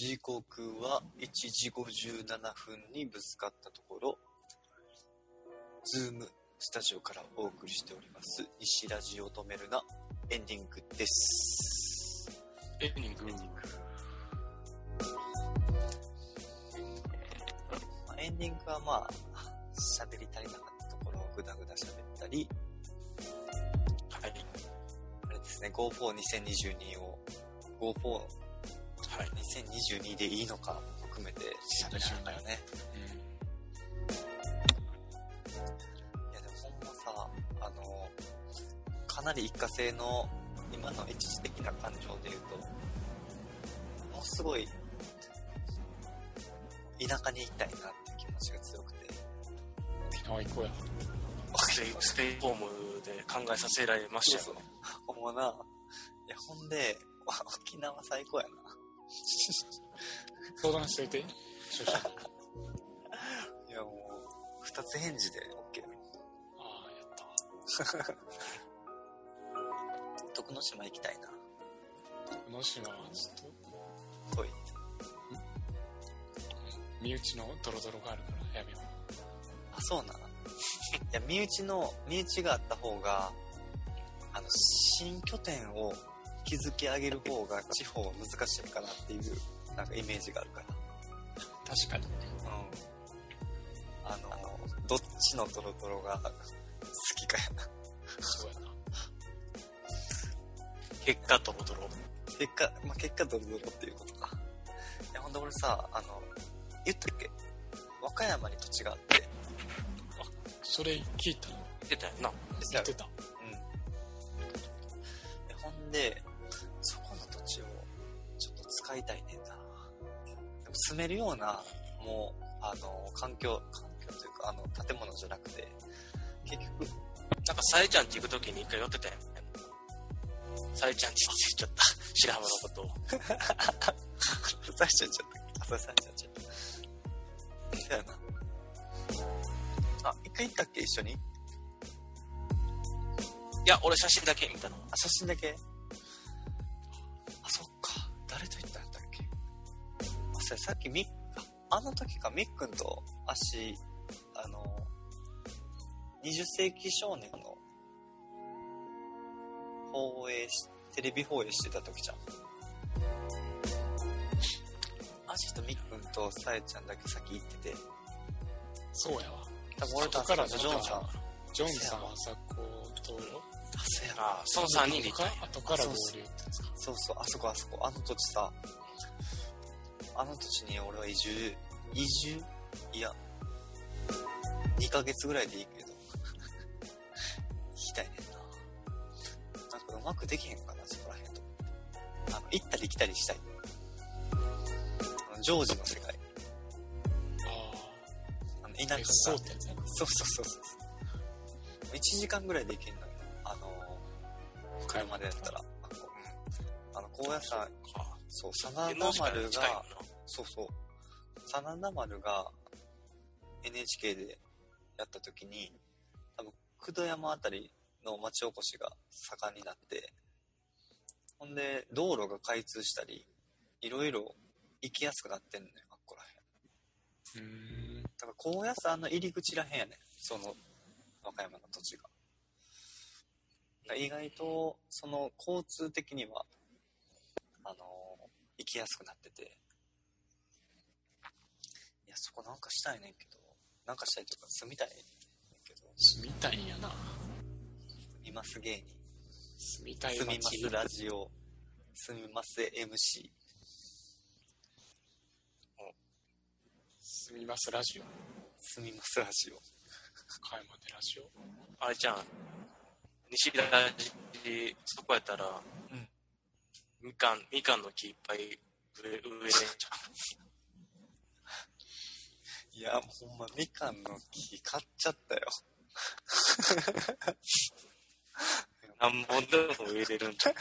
時刻は1時57分にぶつかったところ、ズームスタジオからお送りしております、西ラジオ止めるな、エンディングです。エンディング。まあエンディングはまあ、喋り足りなかったところをぐだぐだ喋ったり、はい。あれですね、GoFo2022 を、GoFo はい。2022でいいのかも含めて喋りながらね。いやでもほんまさ、あの、かなり一過性の今の一時的な感情で言うと、ものすごい田舎に行きたいなっていう気持ちが強くて、沖縄行こうや。ステイ、ステイホームで考えさせられましたよね。ほんまな、いやほんで、沖縄最高やな。相談しといて。いやもう、二つ返事で OK あ、やった。徳之島行きたいな。この島はちょっと、遠い。身内のドロドロがあるからやめよう。あ、そうな。いや、身内の、身内があった方が、あの、新拠点を築き上げる方が地方は難しいかなっていう、なんかイメージがあるから。確かに。うん。あの、どっちのドロドロが好きかやな。そうやな。結果ドロドロ。結果、まあ、結果ドロドロっていうことか。いや、ほんで俺さ、あの、言ったっけ？和歌山に土地があって、それ聞いたの？言ってたよな。言ってた。うん。でほんで、ちょっと使いたいねんな。でも住めるような、もう、あの、環境、環境というか、あの、建物じゃなくて、結局、なんか、さえちゃんち行くときに一回寄ってたよね。さえちゃんちって言っちゃった。白浜のことを。さえちゃんちゃった。さえちゃんちゃった。そうやな。あ、一回行ったっけ一緒に？いや、俺写真だけ見たの。あ、写真だけ？あ、それさっきみあ、あの時か、みっくんと足、あの、20世紀少年の放映し、テレビ放映してた時じゃん。アシとみっくんとさえちゃんだけ先行ってて、そうやわ。多分俺と後からジョンさん。あ、ジョンさん、あさこと、そうやな。ああ、その3人で行った。後から合流ってやつか。そうそう、あそこあそこ、あの土地さ、あの土地に俺は移住、移住？いや、2ヶ月ぐらいでいいけど、行きたいねんな。なんかうまくできへんかな、そこらへんと。あの、行ったり来たりしたい。あのジョージの世界。あの、田舎ああ、別荘ってやつやな。そうそうそうそう。1時間ぐらいで行けんのよ。あの、車でやったら。あの、高野山、あそう、真あ。田丸が、そうそう、真田丸が NHK でやった時に、多分、九度山あたりの町おこしが盛んになって、ほんで、道路が開通したり、いろいろ行きやすくなってんのよ、あっこらへん。うーん。だから高野山の入り口らへんやねんその和歌山の土地が。意外とその交通的にはあの行きやすくなっててそこなんかしたいねんけど。なんかしたいというか住みたいねんけど。住みたいんやな。います芸人住みたい住みま街すラジオ。住みます MC 住みますラジオ。住みますラジオ。岡山でラジオ。あれじゃん。西田寺、そこやったら、うん。みかん、みかんの木いっぱい植え、植えれんじいやもうほんまみかんの木買っちゃったよ。何本でも植えれるんじゃん。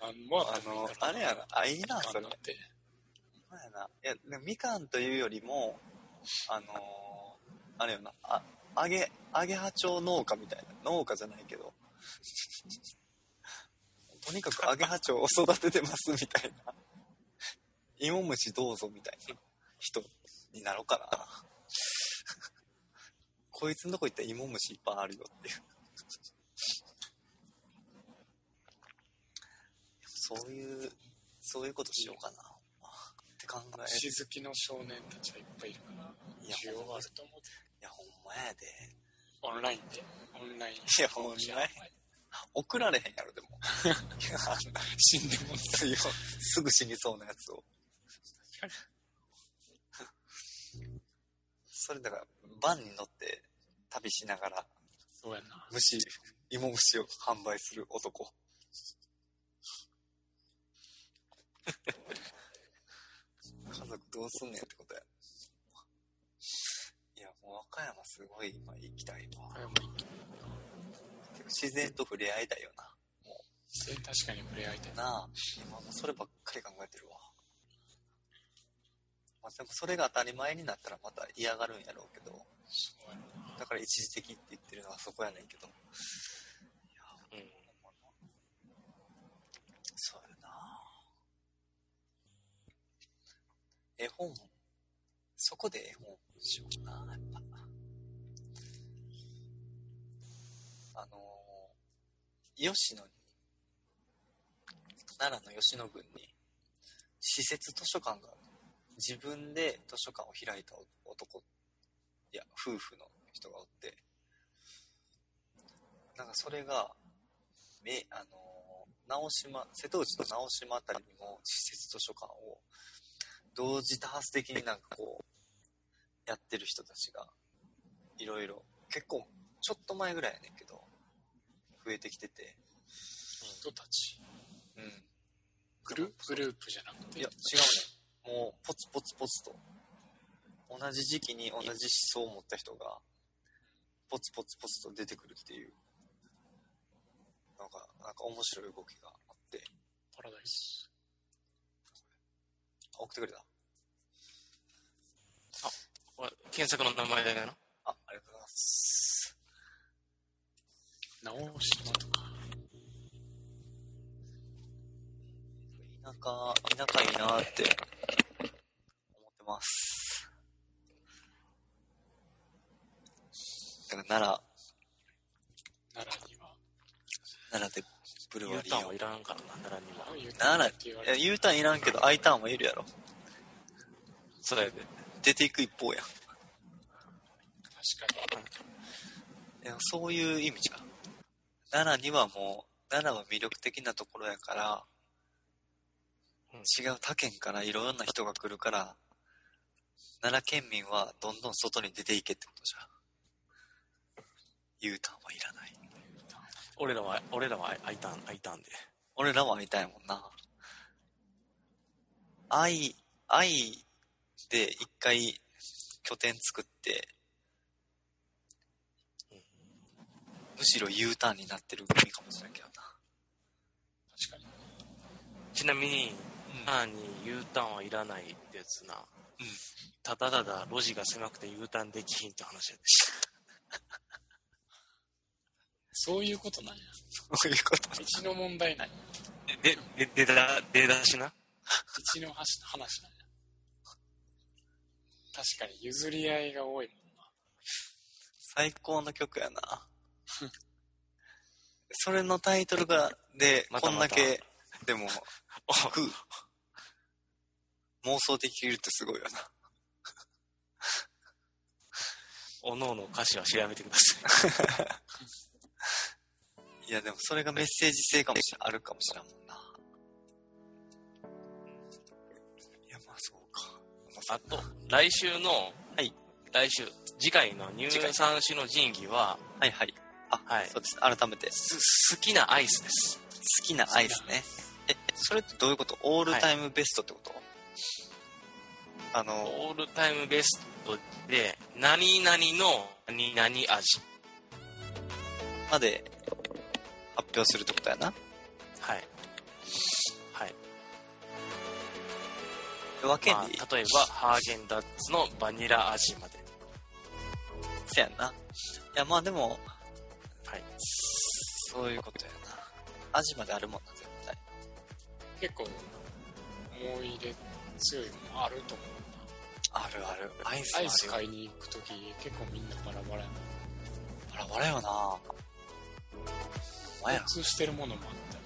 なんもあのあれやなあいいなそれなんやな。いや、でもみかんというよりも、あのーあれよな、あ、揚げ、揚げ葉町農家みたいな。農家じゃないけど。とにかく揚げ葉町を育ててますみたいな。芋虫どうぞみたいな人になろうかな。こいつのとこ行ったら芋虫いっぱいあるよっていう。そういう、そういうことしようかな。って考え星好きの少年たちはいっぱいいるから、いや需要があると思うで。いや、ほんまやで。オンラインで。オンライン。いやほんまや送られへんやろ、でも。死んでも強い すぐ死にそうなやつを。それだから、バンに乗って旅しながら、そうやな。虫、芋虫を販売する男。家族どうすんねんってことや。いや、もう和歌山すごい今行きたいわ。あれも自然と触れ合いたいよな。それ確かに触れ合いたい。なあ、今もそればっかり考えてるわ。まあでもそれが当たり前になったらまた嫌がるんやろうけど。だから一時的って言ってるのはそこやねんけど。そうやな絵本、そこで絵本しようかな、やっぱ。あのー、吉野に、奈良の吉野郡に、施設図書館があるの自分で図書館を開いた男、いや、夫婦の人がおって、なんかそれが、め、あのー直島、瀬戸内の直島あたりにも施設図書館を同時多発的になんかこう、やってる人たちが、いろいろ、結構、ちょっと前ぐらいやねんけど、増えてきてて、人たち？うん。グルグループじゃなくて？いや、違うね。もう、ポツポツポツと、同じ時期に同じ思想を持った人が、ポツポツポツと出てくるっていう、なんか、なんか面白い動きがあって、パラダイス。あ送ってくれた？これ検索の名前だけどな。あ、ありがとうございます。直島とか。田舎、田舎いいなってます。だから奈良、奈良には。奈良でブル U ワリーをターンはい。らんからな、奈良には。あ U 奈良、いや U ターンいらんけど I ターンはいるやろ。そうやで。出ていく一方やん。確かいやそういう意味じゃん。奈良にはもう、奈良は魅力的なところやから、うん違う他県からいろんな人が来るから、奈良県民はどんどん外に出ていけってことじゃん。U ターンはいらない。俺らは、俺らは開いたん、開いたんで。俺らは会いたいもんな。愛、愛で一回拠点作って、むしろ U ターンになってる国かもしれんけどな。確かに。ちなみに、うんターンに U ターンはいらないってやつな。うんただただ路地が狭くて U ターンできひんって話やで。そういうことなんや。そういうこと。道の問題なんや。で、で、で、出だ、出だしな？道の話話なんや。確かに譲り合いが多いもんな。最高の曲やな。それのタイトルが、で、またこんだけ、でも、ふ妄想できるってすごいよな。おのおの歌詞は調べてください。いや、でもそれがメッセージ性かもしれん、あるかもしれんもんな。いや、まあそうか。まあと、来週の、はい。来週、次回の入産種の神器は、はいはい。あ、はいそうです。改めて、す好きなアイスです。好きなアイスね。え、それってどういうこと？オールタイムベストってこと、あの、オールタイムベストで、何々の何々味。まで発表するってことやな。はい。はい。分けんまあ例えば、ハーゲンダッツのバニラ味まで。せやんな。いや、まあでも、はい。そういうことやな。味まであるもんな、絶対。結構、思い出強いものあると思うあるある。アイスな。アイス買いに行くとき結構みんなバラバラやな。バラバラよなお前や共通してるものもあったよ。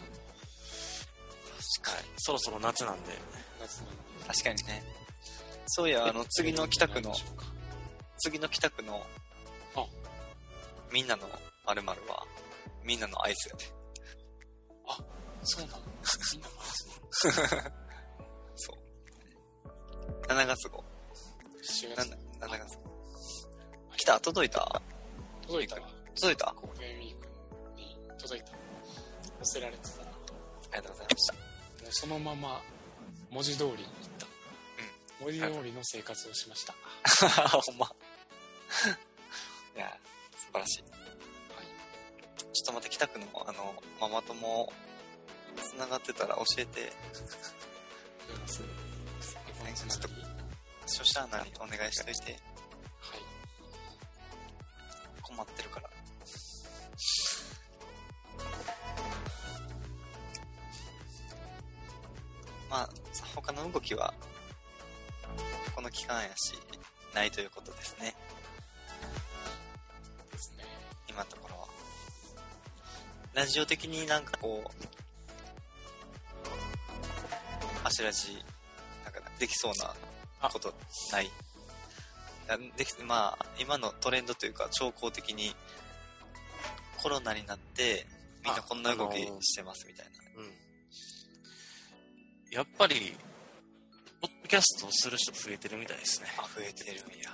はい。そろそろ夏なんで、夏なんで。確かにね。そういや、あの、次の北区の次の北区のあ、みんなの〇〇は、みんなのアイスやで。そうなの？みんなマジでそう。7月号。7な月7月号。来た届いた？届いたわ。届いた？あゴールデンウィークに届いた。寄せられてたな。もりがとうございました。うそのまま文字通りに行った。文字通りの生活をしました。ほんま。いや、素晴らしい。ちょっと待って、北区の、あの、ママ友、繋がってたら教えて、すねつちょっとながり書者なにお願いしといて、はい。困ってるから。まあ、他の動きは、この期間やし、ないということですね。ですね。今のところは。ラジオ的になんかこう、足ラジ、なんかできそうなことない。できまあ、今のトレンドというか、兆候的に、コロナになって、みんなこんな動きしてますみたいな。うん。やっぱり、ポッドキャストをする人増えてるみたいですね。あ、増えてるんや。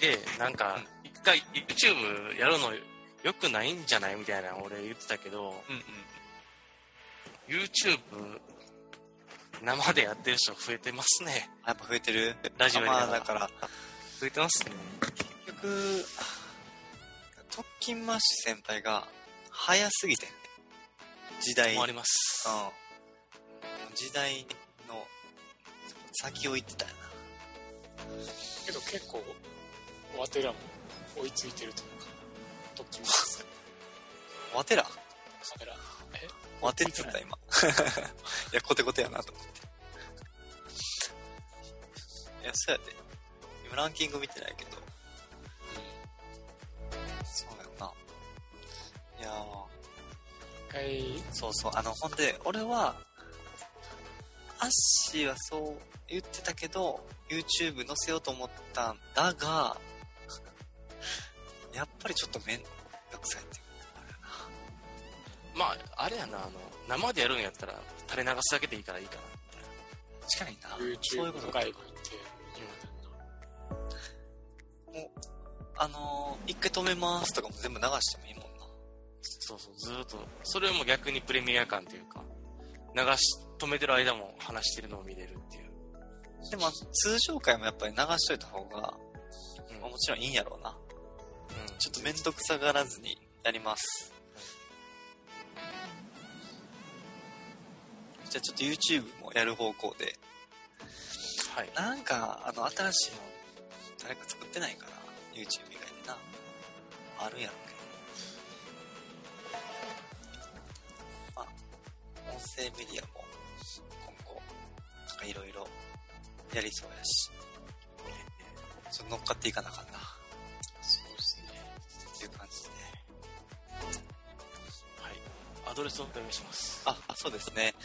で、なんか、一回 YouTube やるの良くないんじゃないみたいな俺言ってたけど、うんうん。YouTube 生でやってる人増えてますね。やっぱ増えてる？ラジオやりながらまあだから、増えてますね。結局、特勤マッシュ先輩が早すぎてんね。時代。もあります。うん。時代の先を行ってたよな。けど結構、わてらも追いついてるというか、ときます。わてらわてら。えわてっつった今。いや、コテコテやなと思って。いや、そうやで。今ランキング見てないけど。そうやんな。いやー。一回、そうそう、あの、ほんで、俺は、アッシーはそう言ってたけど、YouTube 載せようと思ったんだが、やっぱりちょっとめんどくさいっていう。まあ、あれやな、あの、生でやるんやったら垂れ流すだけでいいからいいかな、みたいな。確かにな。そういうことかうてんな。もう、あのー、一回止めますとかも全部流してもいいもんな。そうそう、ずーっと。それも逆にプレミア感っていうか、流し、止めてる間も話してるのを見れるっていう。でも、通常回もやっぱり流しといた方が、うんまあもちろんいいんやろうな。うんちょっとめんどくさがらずにやります。じゃあちょっと YouTube もやる方向で。はい。なんか、あの、新しいの、誰か作ってないかな ?YouTube 以外でな。あるやろうけど。まあ、音声メディアも、今後、なんかいろいろやりそうやし。ちょっと乗っかっていかなあかんな。そうですね。っていう感じで。はい。アドレスをお願いします。あ、あそうですね。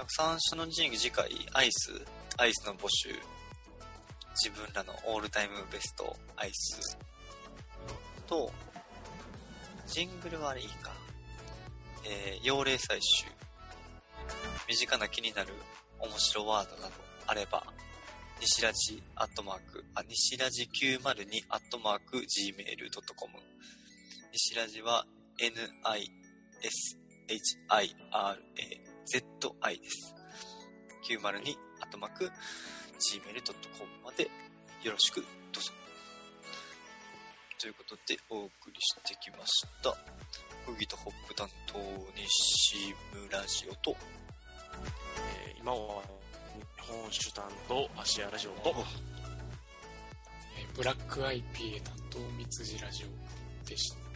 なんか三種の神器次回、アイス、アイスの募集。自分らのオールタイムベストアイス。と、ジングルはあれいいか。えー、幼霊採集。身近な気になる面白ワードなどあれば、西ラジアットマーク、あ、西ラジ902アットマーク gmail.com。西ラジは NISHIRA ZI です。902アットマーク gmail.com までよろしくどうぞ。ということでお送りしてきました。フギとホップ担当西村ジオと、えー今は日本酒担当、芦屋ラジオと、えーブラック IPA 担当、三辻ラジオでした。